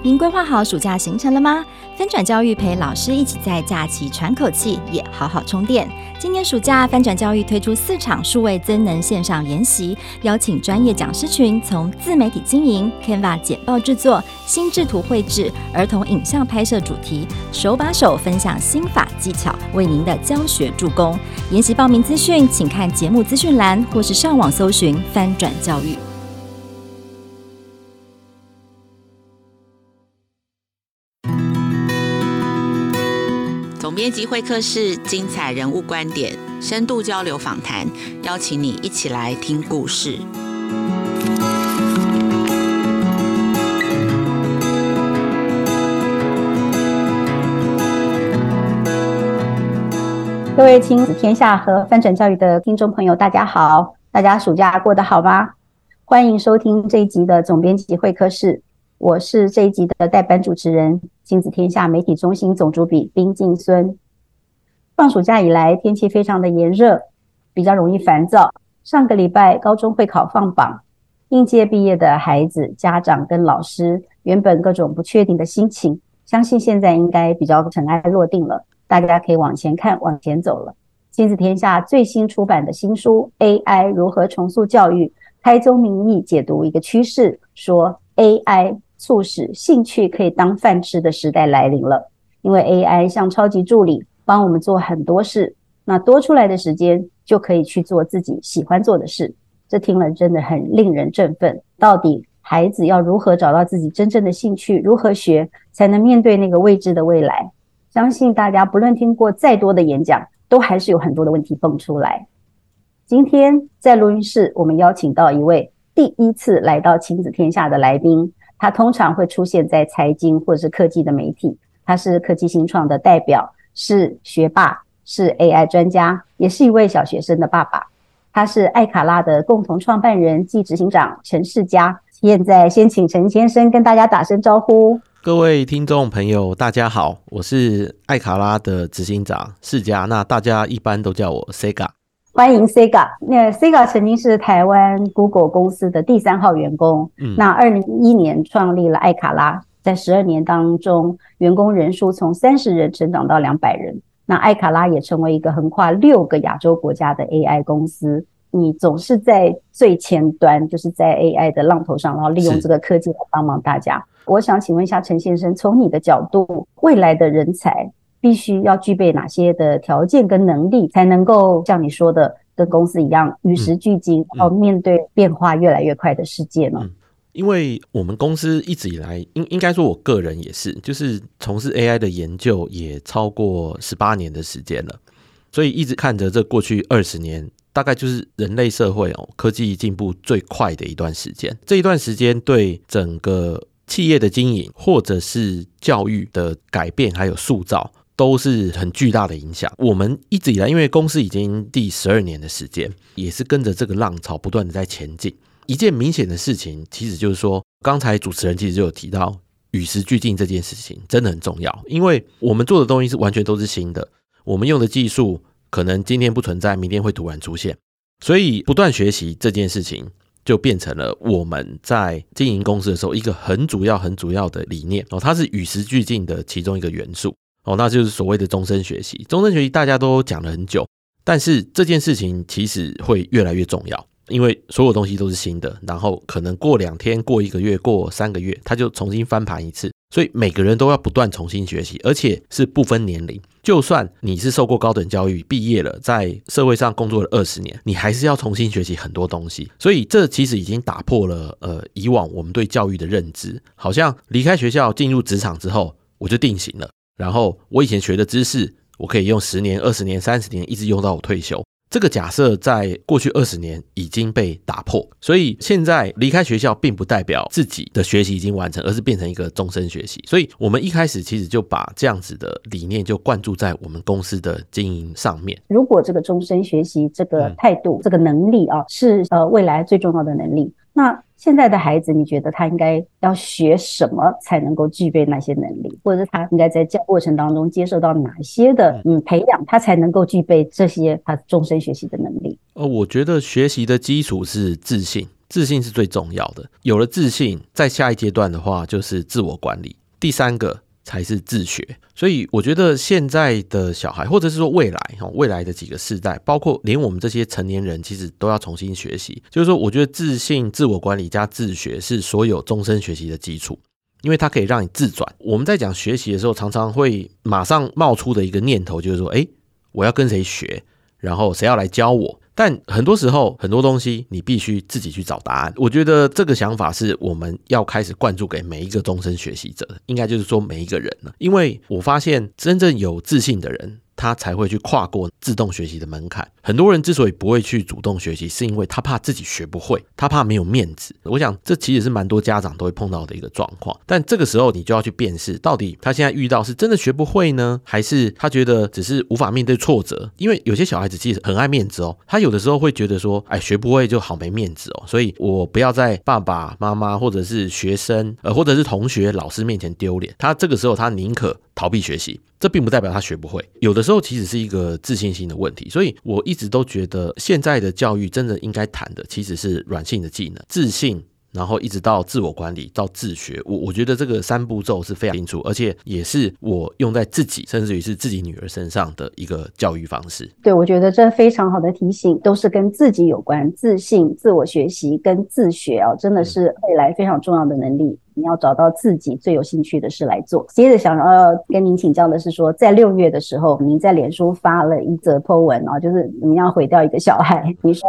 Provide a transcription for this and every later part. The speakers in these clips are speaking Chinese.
您规划好暑假行程了吗？翻转教育陪老师一起在假期喘口气，也好好充电。今年暑假，翻转教育推出四场数位增能线上研习，邀请专业讲师群，从自媒体经营、Canva 简报制作、心智图绘制、儿童影像拍摄主题，手把手分享心法技巧，为您的教学助攻。研习报名资讯，请看节目资讯栏，或是上网搜寻翻转教育。编辑会客室，精彩人物观点，深度交流访谈，邀请你一起来听故事。各位亲子天下和翻转教育的听众朋友，大家好！大家暑假过得好吗？欢迎收听这一集的总编辑会客室，我是这一集的代班主持人。亲子天下媒体中心总主笔宾静孙。放暑假以来，天气非常的炎热，比较容易烦躁。上个礼拜高中会考放榜，应届毕业的孩子、家长跟老师，原本各种不确定的心情，相信现在应该比较尘埃落定了。大家可以往前看，往前走了。亲子天下最新出版的新书《AI 如何重塑教育》，开宗明义解读一个趋势，说 AI。促使兴趣可以当饭吃的时代来临了，因为 AI 像超级助理，帮我们做很多事，那多出来的时间就可以去做自己喜欢做的事。这听了真的很令人振奋。到底孩子要如何找到自己真正的兴趣？如何学才能面对那个未知的未来？相信大家不论听过再多的演讲，都还是有很多的问题蹦出来。今天在录音室，我们邀请到一位第一次来到亲子天下的来宾。他通常会出现在财经或者是科技的媒体，他是科技新创的代表，是学霸，是 AI 专家，也是一位小学生的爸爸。他是艾卡拉的共同创办人暨执行长陈世嘉。现在先请陈先生跟大家打声招呼。各位听众朋友，大家好，我是艾卡拉的执行长世嘉，那大家一般都叫我 Sega。欢迎 Sega。那 Sega 曾经是台湾 Google 公司的第三号员工。嗯，那二零一一年创立了艾卡拉，在十二年当中，员工人数从三十人成长到两百人。那艾卡拉也成为一个横跨六个亚洲国家的 AI 公司。你总是在最前端，就是在 AI 的浪头上，然后利用这个科技来帮忙大家。我想请问一下陈先生，从你的角度，未来的人才，必须要具备哪些的条件跟能力，才能够像你说的，跟公司一样与时俱进，然后面对变化越来越快的世界呢？嗯，因为我们公司一直以来，应应该说，我个人也是，就是从事 AI 的研究也超过十八年的时间了，所以一直看着这过去二十年，大概就是人类社会哦科技进步最快的一段时间。这一段时间对整个企业的经营或者是教育的改变还有塑造。都是很巨大的影响。我们一直以来，因为公司已经第十二年的时间，也是跟着这个浪潮不断的在前进。一件明显的事情，其实就是说，刚才主持人其实就有提到，与时俱进这件事情真的很重要。因为我们做的东西是完全都是新的，我们用的技术可能今天不存在，明天会突然出现，所以不断学习这件事情就变成了我们在经营公司的时候一个很主要、很主要的理念哦，它是与时俱进的其中一个元素。哦，那就是所谓的终身学习。终身学习大家都讲了很久，但是这件事情其实会越来越重要，因为所有东西都是新的，然后可能过两天、过一个月、过三个月，它就重新翻盘一次。所以每个人都要不断重新学习，而且是不分年龄。就算你是受过高等教育、毕业了，在社会上工作了二十年，你还是要重新学习很多东西。所以这其实已经打破了呃以往我们对教育的认知，好像离开学校进入职场之后，我就定型了。然后我以前学的知识，我可以用十年、二十年、三十年，一直用到我退休。这个假设在过去二十年已经被打破，所以现在离开学校并不代表自己的学习已经完成，而是变成一个终身学习。所以我们一开始其实就把这样子的理念就灌注在我们公司的经营上面。如果这个终身学习这个态度、嗯、这个能力啊，是呃未来最重要的能力，那。现在的孩子，你觉得他应该要学什么才能够具备那些能力，或者是他应该在教过程当中接受到哪些的嗯培养，他才能够具备这些他终身学习的能力？呃，我觉得学习的基础是自信，自信是最重要的。有了自信，在下一阶段的话就是自我管理，第三个才是自学。所以我觉得现在的小孩，或者是说未来哈，未来的几个世代，包括连我们这些成年人，其实都要重新学习。就是说，我觉得自信、自我管理加自学是所有终身学习的基础，因为它可以让你自转。我们在讲学习的时候，常常会马上冒出的一个念头，就是说，诶，我要跟谁学，然后谁要来教我。但很多时候，很多东西你必须自己去找答案。我觉得这个想法是我们要开始灌注给每一个终身学习者，应该就是说每一个人了。因为我发现真正有自信的人，他才会去跨过自动学习的门槛。很多人之所以不会去主动学习，是因为他怕自己学不会，他怕没有面子。我想这其实是蛮多家长都会碰到的一个状况。但这个时候你就要去辨识，到底他现在遇到是真的学不会呢，还是他觉得只是无法面对挫折？因为有些小孩子其实很爱面子哦，他有的时候会觉得说，哎，学不会就好没面子哦，所以我不要在爸爸妈妈或者是学生呃或者是同学老师面前丢脸。他这个时候他宁可逃避学习。这并不代表他学不会，有的时候其实是一个自信心的问题，所以我一直都觉得现在的教育真的应该谈的其实是软性的技能，自信。然后一直到自我管理到自学，我我觉得这个三步骤是非常清楚，而且也是我用在自己甚至于是自己女儿身上的一个教育方式。对，我觉得这非常好的提醒，都是跟自己有关，自信、自我学习跟自学啊，真的是未来非常重要的能力。嗯、你要找到自己最有兴趣的事来做。接着想要跟您请教的是说，在六月的时候，您在脸书发了一则 po 文啊，就是你要毁掉一个小孩，你说。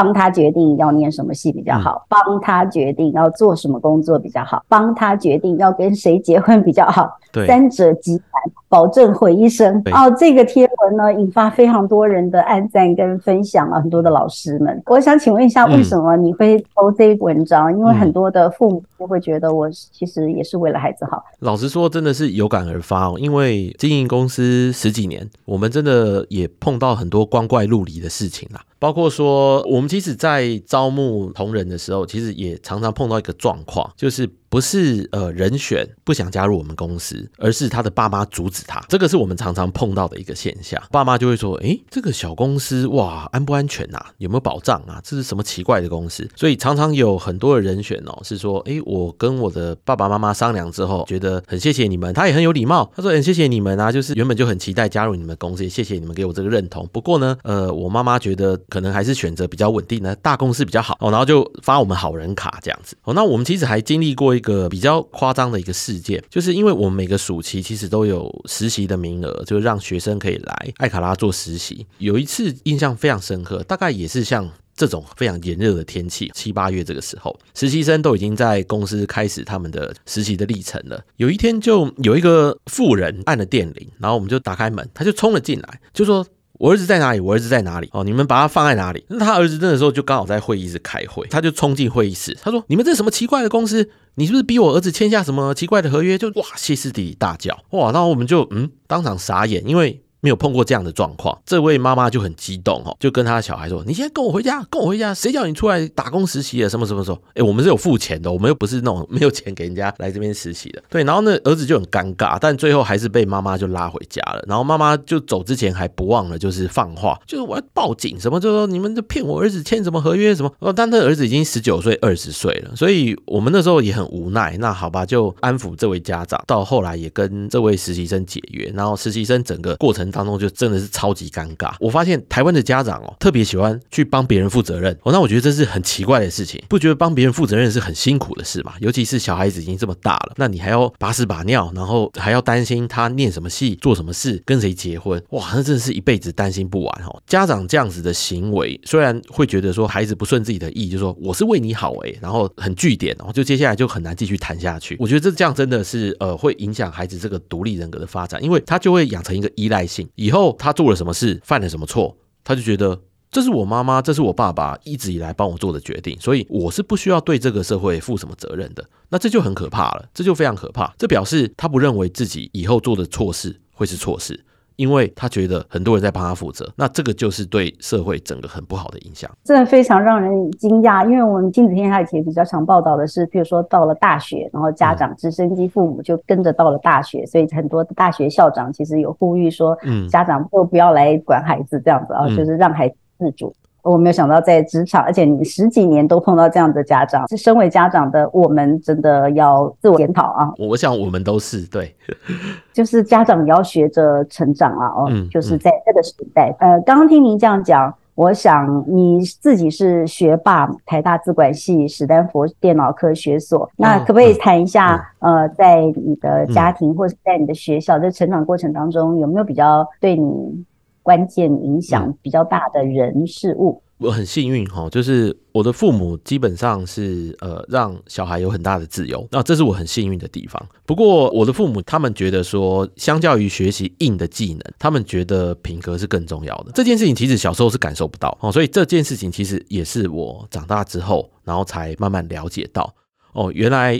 帮他决定要念什么系比较好，帮他决定要做什么工作比较好，帮他决定要跟谁结婚比较好。对，三者极难，保证毁一生。哦，这个贴文呢，引发非常多人的按赞跟分享啊，很多的老师们。我想请问一下，为什么你会 po 这个文章？嗯，因为很多的父母都会觉得，我其实也是为了孩子好。老实说，真的是有感而发哦。因为经营公司十几年，我们真的也碰到很多光怪陆离的事情啦。包括说，我们其实，在招募同仁的时候，其实也常常碰到一个状况，就是。不是呃人选不想加入我们公司，而是他的爸妈阻止他。这个是我们常常碰到的一个现象。爸妈就会说：“诶，这个小公司哇，安不安全呐？有没有保障啊？这是什么奇怪的公司？”所以常常有很多的人选哦，是说：“诶，我跟我的爸爸妈妈商量之后，觉得很谢谢你们。”他也很有礼貌，他说：“很谢谢你们啊，就是原本就很期待加入你们公司，也谢谢你们给我这个认同。不过呢，呃，我妈妈觉得可能还是选择比较稳定的大公司比较好哦，然后就发我们好人卡这样子哦。那我们其实还经历过一个比较夸张的一个事件，就是因为我们每个暑期其实都有实习的名额，就让学生可以来艾卡拉做实习。有一次印象非常深刻，大概也是像这种非常炎热的天气，七八月这个时候，实习生都已经在公司开始他们的实习的历程了。有一天就有一个妇人按了电铃，然后我们就打开门，他就冲了进来，就说。我儿子在哪里？我儿子在哪里？哦，你们把他放在哪里？那他儿子那个时候就刚好在会议室开会，他就冲进会议室，他说：“你们这是什么奇怪的公司？你是不是逼我儿子签下什么奇怪的合约？”就哇，歇斯底里大叫，哇，然后我们就嗯，当场傻眼，因为。没有碰过这样的状况，这位妈妈就很激动哦，就跟她的小孩说：“你现在跟我回家，跟我回家，谁叫你出来打工实习的？什么什么时候？哎，我们是有付钱的，我们又不是那种 没有钱给人家来这边实习的。对，然后那，儿子就很尴尬，但最后还是被妈妈就拉回家了。然后妈妈就走之前还不忘了就是放话，就是我要报警，什么就说你们就骗我儿子签什么合约什么。哦，但那儿子已经十九岁、二十岁了，所以我们那时候也很无奈。那好吧，就安抚这位家长，到后来也跟这位实习生解约。然后实习生整个过程当中就真的是。超级尴尬，我发现台湾的家长哦，特别喜欢去帮别人负责任哦。那我觉得这是很奇怪的事情，不觉得帮别人负责任是很辛苦的事吗？尤其是小孩子已经这么大了，那你还要把屎把尿，然后还要担心他念什么戏、做什么事、跟谁结婚，哇，那真的是一辈子担心不完哦。家长这样子的行为，虽然会觉得说孩子不顺自己的意，就说我是为你好诶，然后很据点哦，就接下来就很难继续谈下去。我觉得这这样真的是呃，会影响孩子这个独立人格的发展，因为他就会养成一个依赖性，以后他做了什么事，犯了什么错，他就觉得这是我妈妈，这是我爸爸一直以来帮我做的决定，所以我是不需要对这个社会负什么责任的。那这就很可怕了，这就非常可怕。这表示他不认为自己以后做的错事会是错事。因为他觉得很多人在帮他负责，那这个就是对社会整个很不好的影响。真的非常让人惊讶，因为我们亲子天下其实比较常报道的是，比如说到了大学，然后家长直升机父母就跟着到了大学，嗯、所以很多大学校长其实有呼吁说，嗯，家长都不要来管孩子这样子啊，嗯、就是让孩子自主。我没有想到在职场，而且你十几年都碰到这样的家长，是身为家长的我们真的要自我检讨啊。我想我们都是对，就是家长也要学着成长啊。哦，嗯，就是在这个时代，呃，刚刚听您这样讲。我想你自己是学霸，台大资管系、史丹佛电脑科学所，那可不可以谈一下？呃，在你的家庭或者在你的学校的成长过程当中，有没有比较对你关键影响比较大的人事物？我很幸运哈，就是我的父母基本上是呃让小孩有很大的自由，那这是我很幸运的地方。不过我的父母他们觉得说，相较于学习硬的技能，他们觉得品格是更重要的。这件事情其实小时候是感受不到哦，所以这件事情其实也是我长大之后，然后才慢慢了解到哦，原来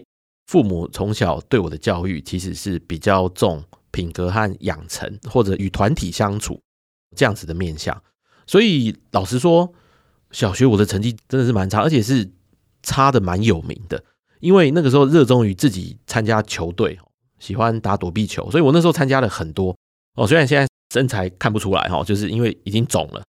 父母从小对我的教育其实是比较重品格和养成，或者与团体相处这样子的面相。所以老实说。小学我的成绩真的是蛮差，而且是差的蛮有名的。因为那个时候热衷于自己参加球队，喜欢打躲避球，所以我那时候参加了很多哦。虽然现在身材看不出来哈，就是因为已经肿了，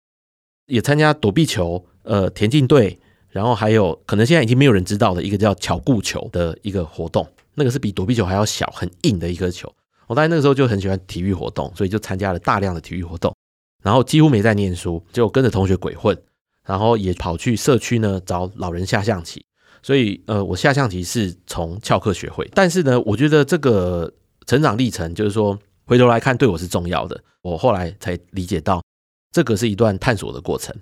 也参加躲避球、呃田径队，然后还有可能现在已经没有人知道的一个叫巧固球的一个活动，那个是比躲避球还要小、很硬的一颗球。我当然那个时候就很喜欢体育活动，所以就参加了大量的体育活动，然后几乎没在念书，就跟着同学鬼混。然后也跑去社区呢找老人下象棋，所以呃，我下象棋是从翘课学会。但是呢，我觉得这个成长历程，就是说回头来看，对我是重要的。我后来才理解到，这个是一段探索的过程。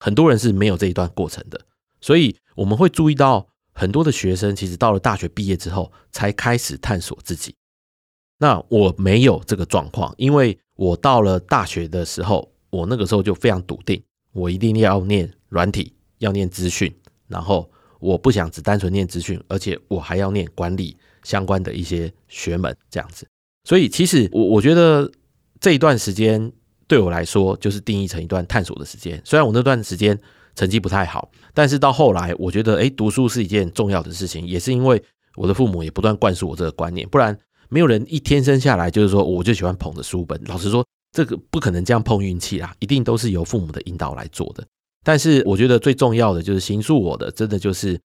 很多人是没有这一段过程的，所以我们会注意到很多的学生，其实到了大学毕业之后，才开始探索自己。那我没有这个状况，因为我到了大学的时候，我那个时候就非常笃定。我一定要念软体，要念资讯，然后我不想只单纯念资讯，而且我还要念管理相关的一些学门，这样子。所以其实我我觉得这一段时间对我来说，就是定义成一段探索的时间。虽然我那段时间成绩不太好，但是到后来我觉得，诶，读书是一件重要的事情，也是因为我的父母也不断灌输我这个观念，不然没有人一天生下来就是说我就喜欢捧着书本。老实说。这个不可能这样碰运气啦，一定都是由父母的引导来做的。但是我觉得最重要的就是形塑我的，真的就是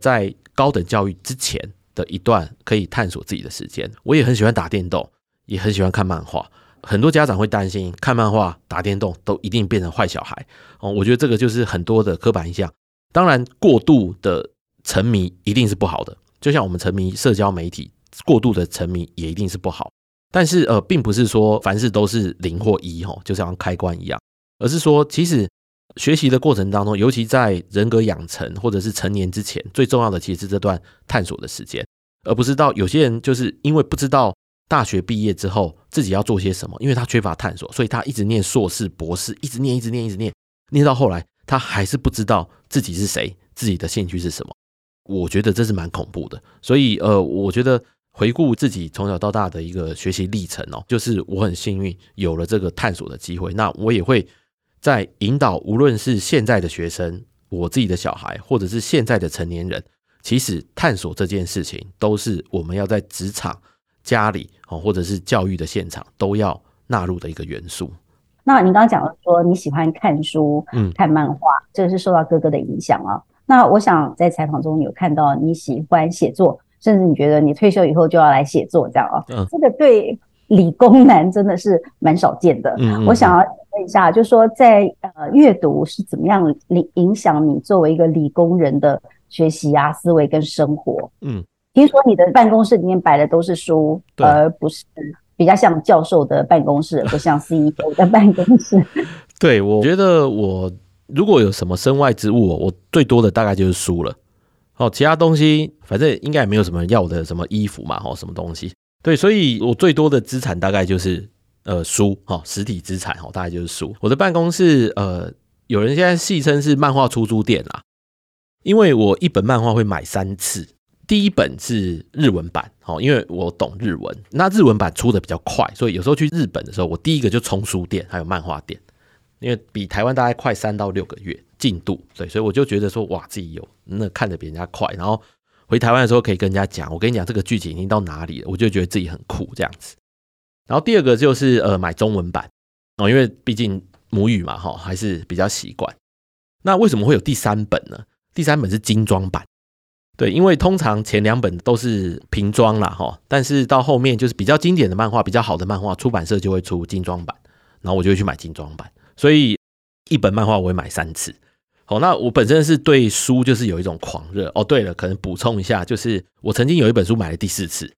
在高等教育之前的一段可以探索自己的时间。我也很喜欢打电动，也很喜欢看漫画。很多家长会担心看漫画、打电动都一定变成坏小孩哦。我觉得这个就是很多的刻板印象。当然，过度的沉迷一定是不好的，就像我们沉迷社交媒体，过度的沉迷也一定是不好。但是呃，并不是说凡事都是零或一吼，就像开关一样，而是说，其实学习的过程当中，尤其在人格养成或者是成年之前，最重要的其实是这段探索的时间，而不是到有些人就是因为不知道大学毕业之后自己要做些什么，因为他缺乏探索，所以他一直念硕士、博士，一直念、一直念、一直念，念到后来他还是不知道自己是谁，自己的兴趣是什么。我觉得这是蛮恐怖的，所以呃，我觉得。回顾自己从小到大的一个学习历程哦，就是我很幸运有了这个探索的机会。那我也会在引导，无论是现在的学生、我自己的小孩，或者是现在的成年人，其实探索这件事情，都是我们要在职场、家里哦，或者是教育的现场都要纳入的一个元素。那你刚刚讲了说你喜欢看书、嗯，看漫画，这个是受到哥哥的影响啊。那我想在采访中有看到你喜欢写作。甚至你觉得你退休以后就要来写作这样啊？嗯，这个对理工男真的是蛮少见的。嗯，我想要问一下，就是说在呃阅读是怎么样影影响你作为一个理工人的学习啊、思维跟生活？嗯，听说你的办公室里面摆的都是书，而不是比较像教授的办公室，不像 CEO 的办公室。对，我觉得我如果有什么身外之物，我最多的大概就是书了。哦，其他东西反正应该也没有什么要的，什么衣服嘛，哦，什么东西？对，所以我最多的资产大概就是呃书，哈，实体资产，哦，大概就是书。我的办公室，呃，有人现在戏称是漫画出租店啦，因为我一本漫画会买三次，第一本是日文版，哦，因为我懂日文，那日文版出的比较快，所以有时候去日本的时候，我第一个就冲书店，还有漫画店，因为比台湾大概快三到六个月。进度对，所以我就觉得说，哇，自己有那看着比人家快，然后回台湾的时候可以跟人家讲，我跟你讲这个剧情已经到哪里了，我就觉得自己很酷这样子。然后第二个就是呃买中文版哦，因为毕竟母语嘛哈，还是比较习惯。那为什么会有第三本呢？第三本是精装版。对，因为通常前两本都是平装啦，哈，但是到后面就是比较经典的漫画、比较好的漫画，出版社就会出精装版，然后我就会去买精装版。所以一本漫画我会买三次。好，那我本身是对书就是有一种狂热哦。对了，可能补充一下，就是我曾经有一本书买了第四次，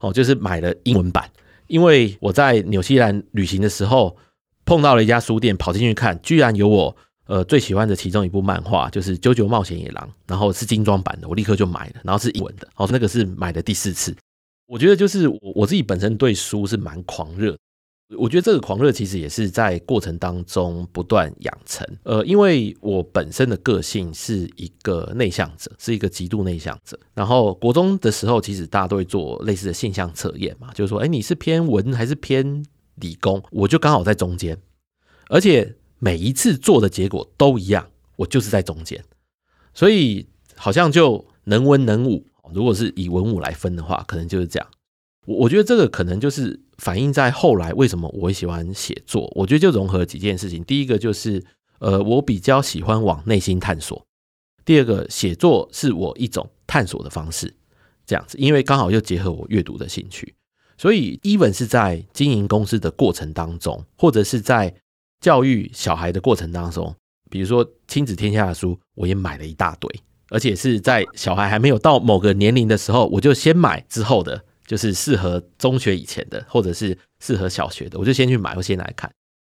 哦，就是买了英文版，因为我在纽西兰旅行的时候碰到了一家书店，跑进去看，居然有我。呃，最喜欢的其中一部漫画就是《九九冒险野狼》，然后是精装版的，我立刻就买了，然后是英文的，哦，那个是买的第四次。我觉得就是我我自己本身对书是蛮狂热，我觉得这个狂热其实也是在过程当中不断养成。呃，因为我本身的个性是一个内向者，是一个极度内向者。然后国中的时候，其实大家都会做类似的性向测验嘛，就是说，哎，你是偏文还是偏理工？我就刚好在中间，而且。每一次做的结果都一样，我就是在中间，所以好像就能文能武。如果是以文武来分的话，可能就是这样。我我觉得这个可能就是反映在后来为什么我喜欢写作。我觉得就融合几件事情。第一个就是，呃，我比较喜欢往内心探索；第二个，写作是我一种探索的方式，这样子，因为刚好又结合我阅读的兴趣。所以，even 是在经营公司的过程当中，或者是在教育小孩的过程当中，比如说亲子天下的书，我也买了一大堆，而且是在小孩还没有到某个年龄的时候，我就先买之后的，就是适合中学以前的，或者是适合小学的，我就先去买，我先来看。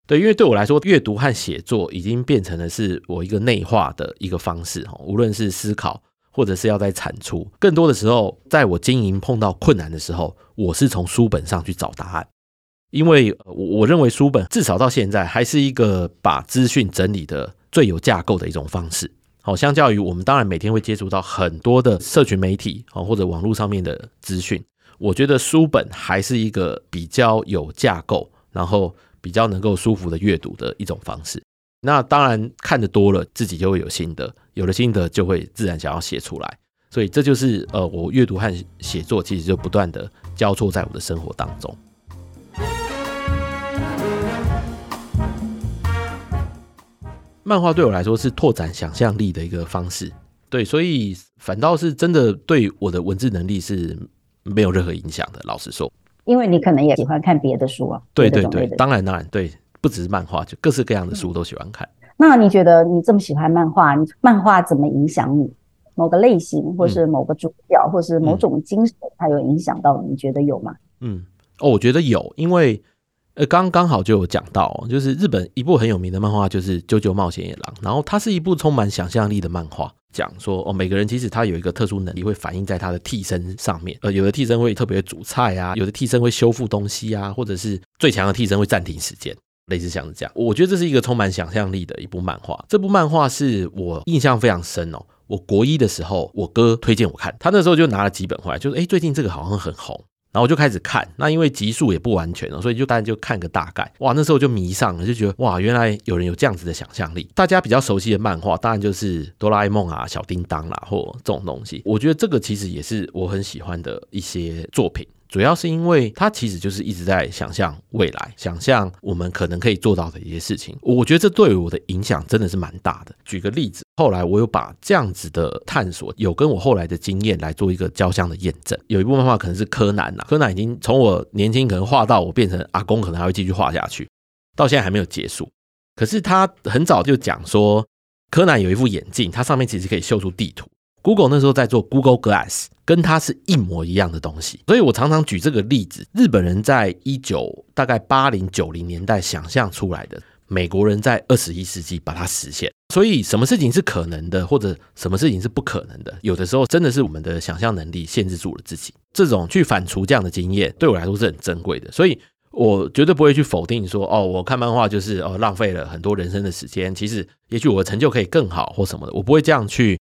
对，因为对我来说，阅读和写作已经变成了是我一个内化的一个方式，无论是思考，或者是要在产出，更多的时候，在我经营碰到困难的时候，我是从书本上去找答案。因为我我认为书本至少到现在还是一个把资讯整理的最有架构的一种方式。好，相较于我们当然每天会接触到很多的社群媒体啊或者网络上面的资讯，我觉得书本还是一个比较有架构，然后比较能够舒服的阅读的一种方式。那当然看得多了，自己就会有心得，有了心得就会自然想要写出来。所以这就是呃，我阅读和写作其实就不断的交错在我的生活当中。漫画对我来说是拓展想象力的一个方式，对，所以反倒是真的对我的文字能力是没有任何影响的。老实说，因为你可能也喜欢看别的书啊。对对对，当然当然，对，不只是漫画，就各式各样的书都喜欢看。嗯。那你觉得你这么喜欢漫画，漫画怎么影响你？某个类型，或是某个主角，或是某种精神，它有影响到你？你觉得有吗？嗯，哦，我觉得有，因为。呃，刚刚好就有讲到，就是日本一部很有名的漫画，就是《啾啾冒险野狼》，然后它是一部充满想象力的漫画，讲说哦，每个人其实他有一个特殊能力，会反映在他的替身上面。呃，有的替身会特别煮菜啊，有的替身会修复东西啊，或者是最强的替身会暂停时间，类似像是这样。我觉得这是一个充满想象力的一部漫画。这部漫画是我印象非常深哦。我国一的时候，我哥推荐我看，他那时候就拿了几本回来，就是哎，最近这个好像很红。然后我就开始看，那因为集数也不完全，所以就大家就看个大概。哇，那时候就迷上了，就觉得哇，原来有人有这样子的想象力。大家比较熟悉的漫画，当然就是哆啦 A 梦啊、小叮当啦，或这种东西。我觉得这个其实也是我很喜欢的一些作品。主要是因为他其实就是一直在想象未来，想象我们可能可以做到的一些事情。我觉得这对我的影响真的是蛮大的。举个例子，后来我有把这样子的探索，有跟我后来的经验来做一个交相的验证。有一部漫画可能是柯南呐，柯南已经从我年轻可能画到我变成阿公，可能还会继续画下去，到现在还没有结束。可是他很早就讲说，柯南有一副眼镜，它上面其实可以秀出地图。Google 那时候在做 Google Glass，跟它是一模一样的东西，所以我常常举这个例子。日本人在一九大概八零九零年代想象出来的，美国人在二十一世纪把它实现。所以什么事情是可能的，或者什么事情是不可能的，有的时候真的是我们的想象能力限制住了自己。这种去反刍这样的经验，对我来说是很珍贵的。所以我绝对不会去否定说，哦，我看漫画就是哦浪费了很多人生的时间。其实也许我的成就可以更好或什么的，我不会这样去。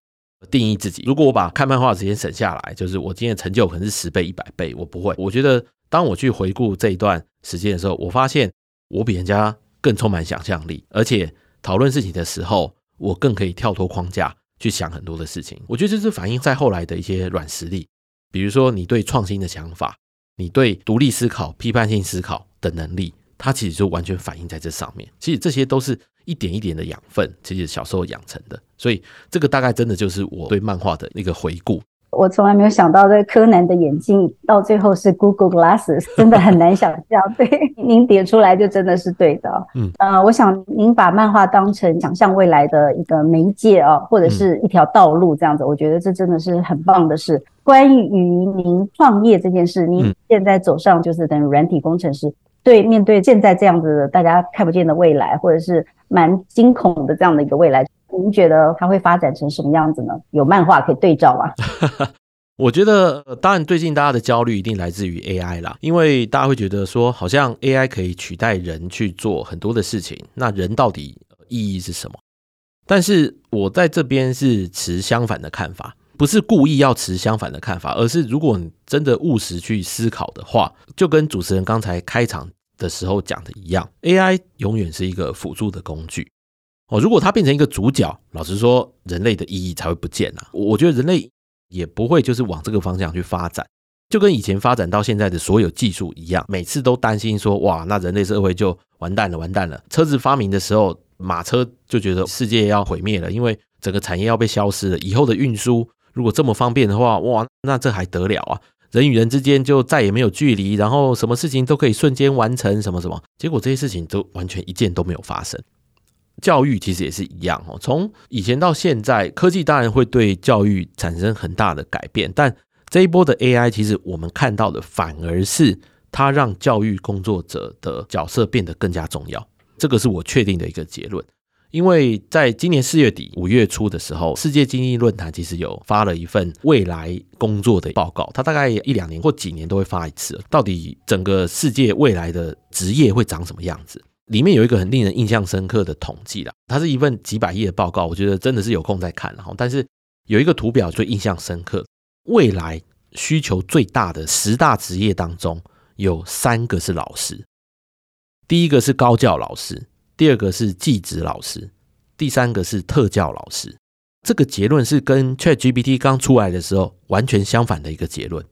定义自己，如果我把看漫画的时间省下来，就是我今天的成就可能是十倍、一百倍，我不会。我觉得，当我去回顾这一段时间的时候，我发现我比人家更充满想象力，而且讨论事情的时候，我更可以跳脱框架去想很多的事情。我觉得这是反映在后来的一些软实力，比如说你对创新的想法，你对独立思考、批判性思考的能力。它其实就完全反映在这上面。其实这些都是一点一点的养分，其实小时候养成的。所以这个大概真的就是我对漫画的那个回顾。我从来没有想到，这柯南的眼镜到最后是 Google Glasses，真的很难想象。对，您点出来就真的是对的。嗯，呃，我想您把漫画当成想象未来的一个媒介啊，或者是一条道路这样子，嗯，我觉得这真的是很棒的事。关于您创业这件事，您现在走上就是等于软体工程师，嗯，对，面对现在这样子的大家看不见的未来，或者是蛮惊恐的这样的一个未来。您觉得它会发展成什么样子呢？有漫画可以对照吗？我觉得，当然，最近大家的焦虑一定来自于 AI 啦，因为大家会觉得说，好像 AI 可以取代人去做很多的事情，那人到底意义是什么？但是我在这边是持相反的看法，不是故意要持相反的看法，而是如果你真的务实去思考的话，就跟主持人刚才开场的时候讲的一样，AI 永远是一个辅助的工具。哦，如果它变成一个主角，老实说，人类的意义才会不见啊。我觉得人类也不会就是往这个方向去发展，就跟以前发展到现在的所有技术一样，每次都担心说，哇，那人类社会就完蛋了，完蛋了。车子发明的时候，马车就觉得世界要毁灭了，因为整个产业要被消失了。以后的运输如果这么方便的话，哇，那这还得了啊？人与人之间就再也没有距离，然后什么事情都可以瞬间完成，什么什么。结果这些事情都完全一件都没有发生。教育其实也是一样哦，从以前到现在，科技当然会对教育产生很大的改变，但这一波的 AI，其实我们看到的反而是它让教育工作者的角色变得更加重要，这个是我确定的一个结论。因为在今年四月底五月初的时候，世界经济论坛其实有发了一份未来工作的报告，它大概一两年或几年都会发一次，到底整个世界未来的职业会长什么样子？里面有一个很令人印象深刻的统计啦，它是一份几百页的报告，我觉得真的是有空再看哈。但是有一个图表最印象深刻，未来需求最大的十大职业当中，有三个是老师，第一个是高教老师，第二个是技职老师，第三个是特教老师。这个结论是跟 ChatGPT 刚出来的时候完全相反的一个结论。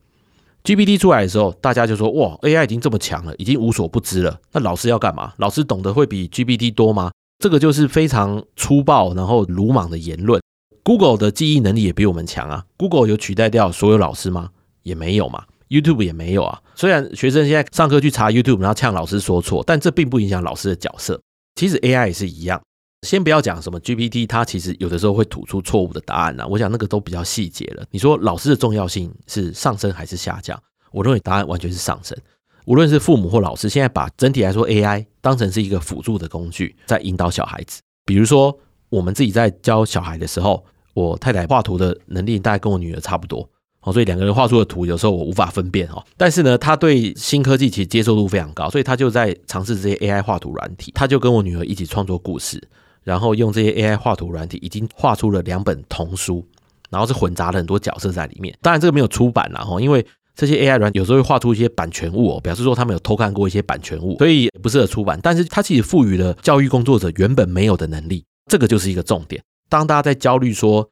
GPT 出来的时候，大家就说：“哇，AI 已经这么强了，已经无所不知了。那老师要干嘛？老师懂得会比 GPT 多吗？”这个就是非常粗暴然后鲁莽的言论。Google 的记忆能力也比我们强啊。Google 有取代掉所有老师吗？也没有嘛。YouTube 也没有啊。虽然学生现在上课去查 YouTube，然后呛老师说错，但这并不影响老师的角色。其实 AI 也是一样。先不要讲什么 GPT，它其实有的时候会吐出错误的答案呐。我想那个都比较细节了。你说老师的重要性是上升还是下降？我认为答案完全是上升。无论是父母或老师，现在把整体来说 AI 当成是一个辅助的工具，在引导小孩子。比如说我们自己在教小孩的时候，我太太画图的能力大概跟我女儿差不多，哦，所以两个人画出的图有时候我无法分辨哦。但是呢，他对新科技其实接受度非常高，所以他就在尝试这些 AI 画图软体。他就跟我女儿一起创作故事。然后用这些 AI 画图软体，已经画出了两本童书，然后是混杂了很多角色在里面。当然这个没有出版啦，因为这些 AI 软有时候会画出一些版权物哦，表示说他们有偷看过一些版权物，所以不适合出版。但是它其实赋予了教育工作者原本没有的能力，这个就是一个重点。当大家在焦虑说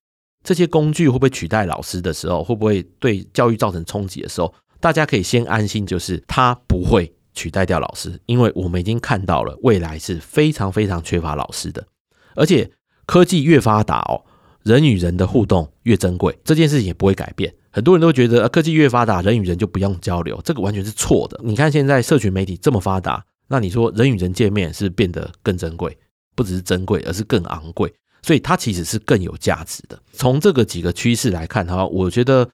这些工具会不会取代老师的时候，会不会对教育造成冲击的时候，大家可以先安心，就是它不会取代掉老师，因为我们已经看到了未来是非常非常缺乏老师的。而且科技越发达哦，人与人的互动越珍贵，这件事情也不会改变。很多人都觉得科技越发达，人与人就不用交流，这个完全是错的。你看现在社群媒体这么发达，那你说人与人见面是变得更珍贵，不只是珍贵，而是更昂贵，所以它其实是更有价值的。从这个几个趋势来看的话，我觉得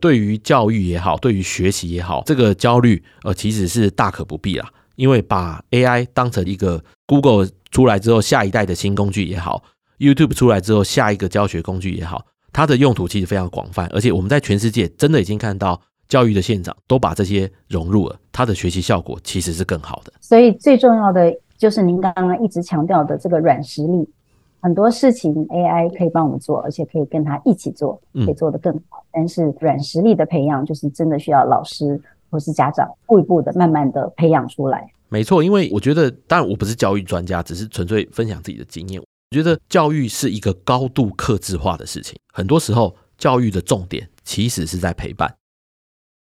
对于教育也好，对于学习也好，这个焦虑呃其实是大可不必啦。因为把 AI 当成一个 Google 出来之后下一代的新工具也好，YouTube 出来之后下一个教学工具也好，它的用途其实非常广泛，而且我们在全世界真的已经看到教育的现场都把这些融入了，它的学习效果其实是更好的。所以最重要的就是您刚刚一直强调的这个软实力，很多事情 AI 可以帮我们做，而且可以跟他一起做，可以做得更好。但是软实力的培养，就是真的需要老师。或是家长一步一步的、慢慢的培养出来。没错，因为我觉得，当然我不是教育专家，只是纯粹分享自己的经验。我觉得教育是一个高度克制化的事情，很多时候教育的重点其实是在陪伴，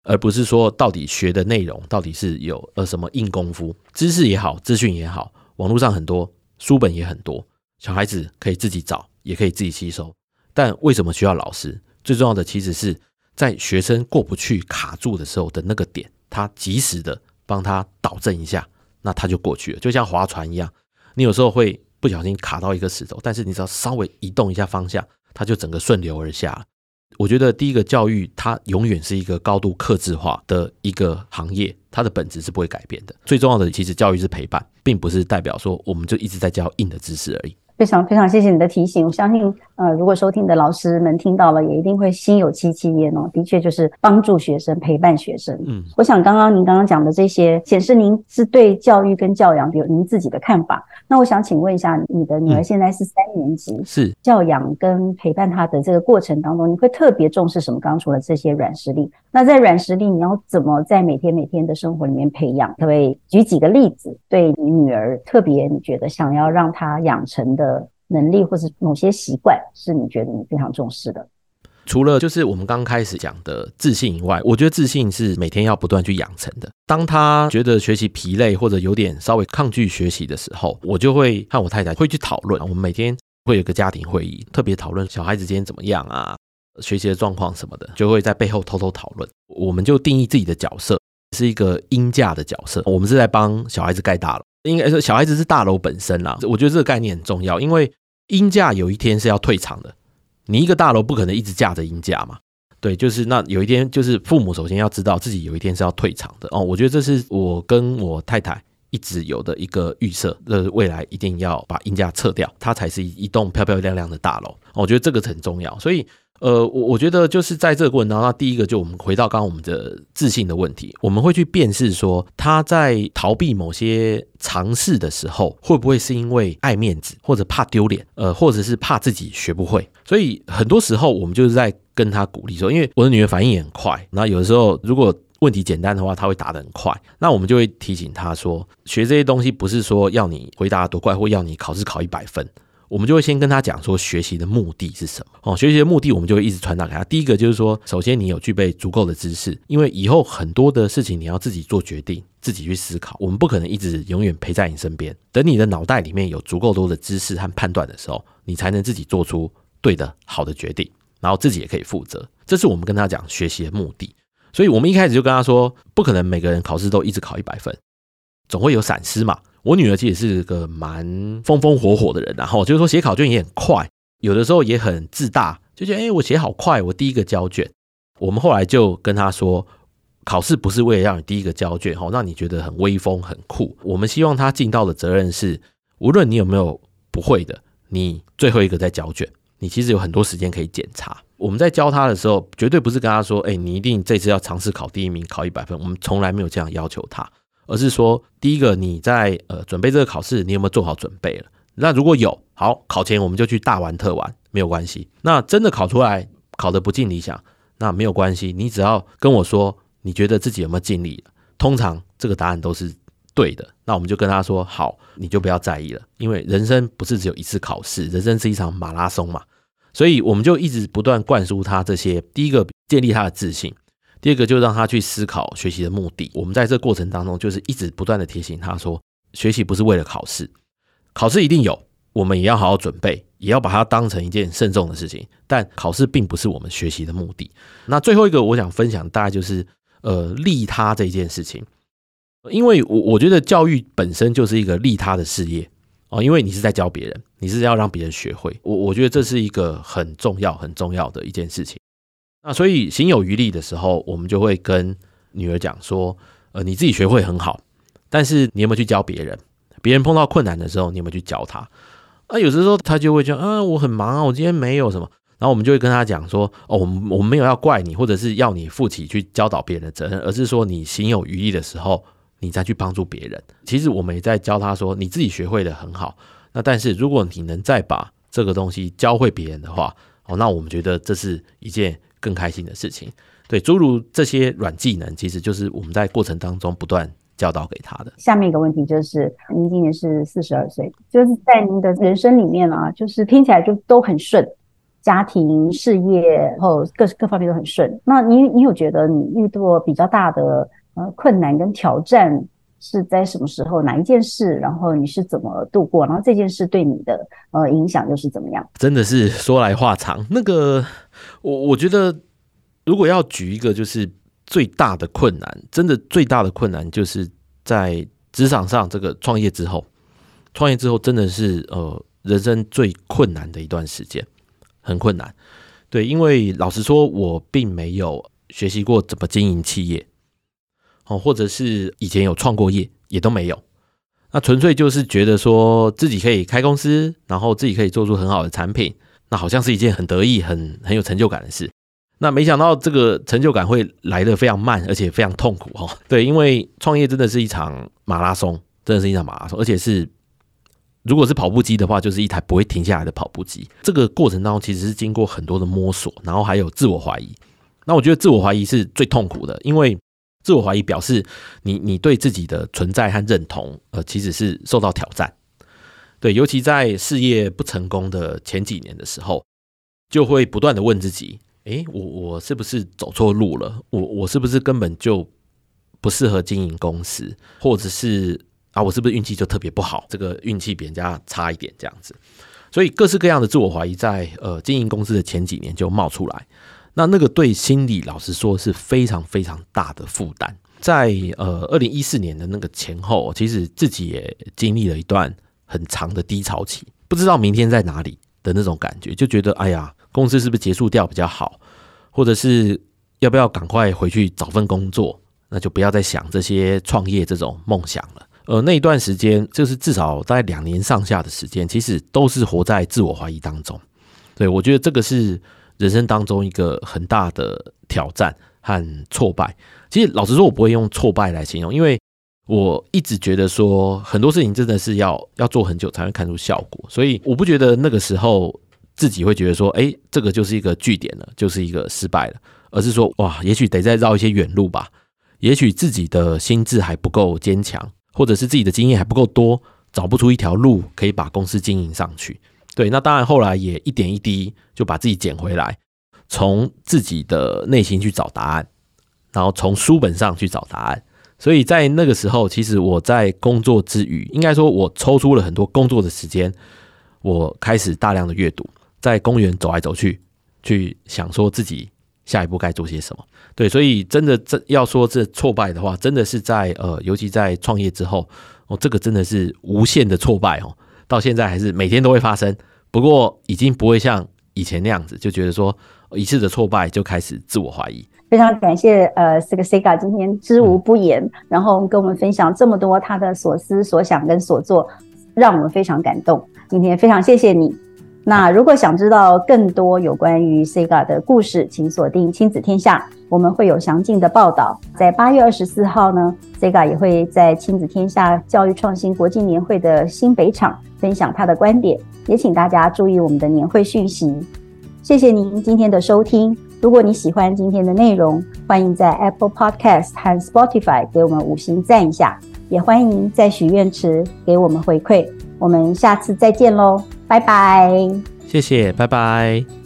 而不是说到底学的内容到底是有呃什么硬功夫，知识也好，资讯也好，网络上很多书本也很多，小孩子可以自己找，也可以自己吸收。但为什么需要老师？最重要的其实是在学生过不去、卡住的时候的那个点，他及时的帮他导正一下，那他就过去了。就像划船一样，你有时候会不小心卡到一个石头，但是你只要稍微移动一下方向，它就整个顺流而下。我觉得第一个教育，它永远是一个高度克制化的一个行业，它的本质是不会改变的。最重要的其实教育是陪伴，并不是代表说我们就一直在教硬的知识而已。非常非常谢谢你的提醒，我相信呃，如果收听的老师们听到了，也一定会心有戚戚焉哦。的确，就是帮助学生、陪伴学生。嗯，我想刚刚您刚刚讲的这些，显示您是对教育跟教养有您自己的看法。那我想请问一下，你的女儿现在是三年级，嗯、是教养跟陪伴她的这个过程当中，你会特别重视什么？刚刚说的这些软实力，那在软实力，你要怎么在每天每天的生活里面培养？可不可以举几个例子？对你女儿特别，你觉得想要让她养成的？能力或是某些习惯是你觉得你非常重视的？除了就是我们刚开始讲的自信以外，我觉得自信是每天要不断去养成的。当他觉得学习疲累或者有点稍微抗拒学习的时候，我就会和我太太会去讨论。我们每天会有个家庭会议，特别讨论小孩子今天怎么样啊，学习的状况什么的，就会在背后偷偷讨论。我们就定义自己的角色是一个鹰架的角色，我们是在帮小孩子盖大楼。应该说，小孩子是大楼本身啦。我觉得这个概念很重要，因为鹰架有一天是要退场的。你一个大楼不可能一直架着鹰架嘛？对，就是那有一天，就是父母首先要知道自己有一天是要退场的哦。我觉得这是我跟我太太一直有的一个预设，就是未来一定要把硬架撤掉，它才是一栋漂漂亮亮的大楼。我觉得这个很重要，所以。呃，我我觉得就是在这个过程当中，那第一个就我们回到刚刚我们的自信的问题，我们会去辨识说他在逃避某些尝试的时候，会不会是因为爱面子，或者怕丢脸，呃，或者是怕自己学不会。所以很多时候我们就是在跟他鼓励说，因为我的女儿反应也很快，那有的时候如果问题简单的话，他会答得很快，那我们就会提醒他说，学这些东西不是说要你回答多快，或要你考试考一百分。我们就会先跟他讲说，学习的目的是什么哦？学习的目的，我们就会一直传达给他。第一个就是说，首先你有具备足够的知识，因为以后很多的事情你要自己做决定，自己去思考。我们不可能一直永远陪在你身边。等你的脑袋里面有足够多的知识和判断的时候，你才能自己做出对的好的决定，然后自己也可以负责。这是我们跟他讲学习的目的。所以我们一开始就跟他说，不可能每个人考试都一直考一百分，总会有闪失嘛。我女儿其实是个蛮风风火火的人，然后就是说写考卷也很快，有的时候也很自大，就觉得哎，我写好快，我第一个交卷。我们后来就跟她说，考试不是为了让你第一个交卷，哈，让你觉得很威风很酷。我们希望她尽到的责任是，无论你有没有不会的，你最后一个在交卷，你其实有很多时间可以检查。我们在教他的时候，绝对不是跟他说，哎，你一定这次要尝试考第一名，考一百分。我们从来没有这样要求他。而是说，第一个你在呃准备这个考试，你有没有做好准备了？那如果有，好，考前我们就去大玩特玩，没有关系。那真的考出来考得不尽理想，那没有关系，你只要跟我说，你觉得自己有没有尽力？通常这个答案都是对的。那我们就跟他说，好，你就不要在意了，因为人生不是只有一次考试，人生是一场马拉松嘛。所以我们就一直不断灌输他这些，第一个建立他的自信。第二个就让他去思考学习的目的。我们在这过程当中，就是一直不断的提醒他说，学习不是为了考试，考试一定有，我们也要好好准备，也要把它当成一件慎重的事情。但考试并不是我们学习的目的。那最后一个我想分享，大概就是呃利他这件事情，因为我我觉得教育本身就是一个利他的事业哦，因为你是在教别人，你是要让别人学会。我我觉得这是一个很重要很重要的一件事情。那所以行有余力的时候，我们就会跟女儿讲说，呃，你自己学会很好，但是你有没有去教别人？别人碰到困难的时候，你有没有去教他？啊，有的时候他就会讲，啊，我很忙啊，我今天没有什么。然后我们就会跟他讲说，哦，我们我们没有要怪你，或者是要你负起去教导别人的责任，而是说你行有余力的时候，你再去帮助别人。其实我们也在教他说，你自己学会的很好，那但是如果你能再把这个东西教会别人的话，哦，那我们觉得这是一件。更开心的事情，对，诸如这些软技能，其实就是我们在过程当中不断教导给他的。下面一个问题就是，您今年是四十二岁，就是在您的人生里面啊，就是听起来就都很顺，家庭、事业，后各各方面都很顺。那你你有觉得你遇到比较大的呃困难跟挑战是在什么时候哪一件事，然后你是怎么度过，然后这件事对你的呃影响又是怎么样？真的是说来话长。那个我我觉得，如果要举一个就是最大的困难，真的最大的困难就是在职场上这个创业之后，创业之后真的是呃人生最困难的一段时间，很困难。对，因为老实说，我并没有学习过怎么经营企业。哦，或者是以前有创过业，也都没有。那纯粹就是觉得说自己可以开公司，然后自己可以做出很好的产品，那好像是一件很得意、很很有成就感的事。那没想到这个成就感会来得非常慢，而且非常痛苦哈。对，因为创业真的是一场马拉松，真的是一场马拉松，而且是如果是跑步机的话，就是一台不会停下来的跑步机。这个过程当中其实是经过很多的摸索，然后还有自我怀疑。那我觉得自我怀疑是最痛苦的，因为自我怀疑表示你你对自己的存在和认同，呃，其实是受到挑战。对，尤其在事业不成功的前几年的时候，就会不断的问自己：诶，我我是不是走错路了？我我是不是根本就不适合经营公司？或者是啊，我是不是运气就特别不好？这个运气比人家差一点这样子。所以各式各样的自我怀疑在呃经营公司的前几年就冒出来。那那个对心理老实说是非常非常大的负担，在呃二零一四年的那个前后，其实自己也经历了一段很长的低潮期，不知道明天在哪里的那种感觉，就觉得哎呀，公司是不是结束掉比较好，或者是要不要赶快回去找份工作，那就不要再想这些创业这种梦想了。呃，那一段时间就是至少大概两年上下的时间，其实都是活在自我怀疑当中。对，我觉得这个是。人生当中一个很大的挑战和挫败，其实老实说，我不会用挫败来形容，因为我一直觉得说很多事情真的是要要做很久才会看出效果，所以我不觉得那个时候自己会觉得说，哎，这个就是一个据点了，就是一个失败了，而是说，哇，也许得再绕一些远路吧，也许自己的心智还不够坚强，或者是自己的经验还不够多，找不出一条路可以把公司经营上去。对，那当然，后来也一点一滴就把自己捡回来，从自己的内心去找答案，然后从书本上去找答案。所以在那个时候，其实我在工作之余，应该说我抽出了很多工作的时间，我开始大量的阅读，在公园走来走去，去想说自己下一步该做些什么。对，所以真的这要说这挫败的话，真的是在呃，尤其在创业之后，哦，这个真的是无限的挫败哦。到现在还是每天都会发生，不过已经不会像以前那样子，就觉得说一次的挫败就开始自我怀疑。非常感谢呃，这个 Sega 今天知无不言，然后跟我们分享这么多他的所思所想跟所做，让我们非常感动。今天非常谢谢你。那如果想知道更多有关于 Sega 的故事，请锁定亲子天下，我们会有详尽的报道。在八月二十四号呢，Sega 也会在亲子天下教育创新国际年会的新北场分享他的观点，也请大家注意我们的年会讯息。谢谢您今天的收听。如果你喜欢今天的内容，欢迎在 Apple Podcast 和 Spotify 给我们五星赞一下，也欢迎在许愿池给我们回馈。我们下次再见喽。拜拜，谢谢，拜拜。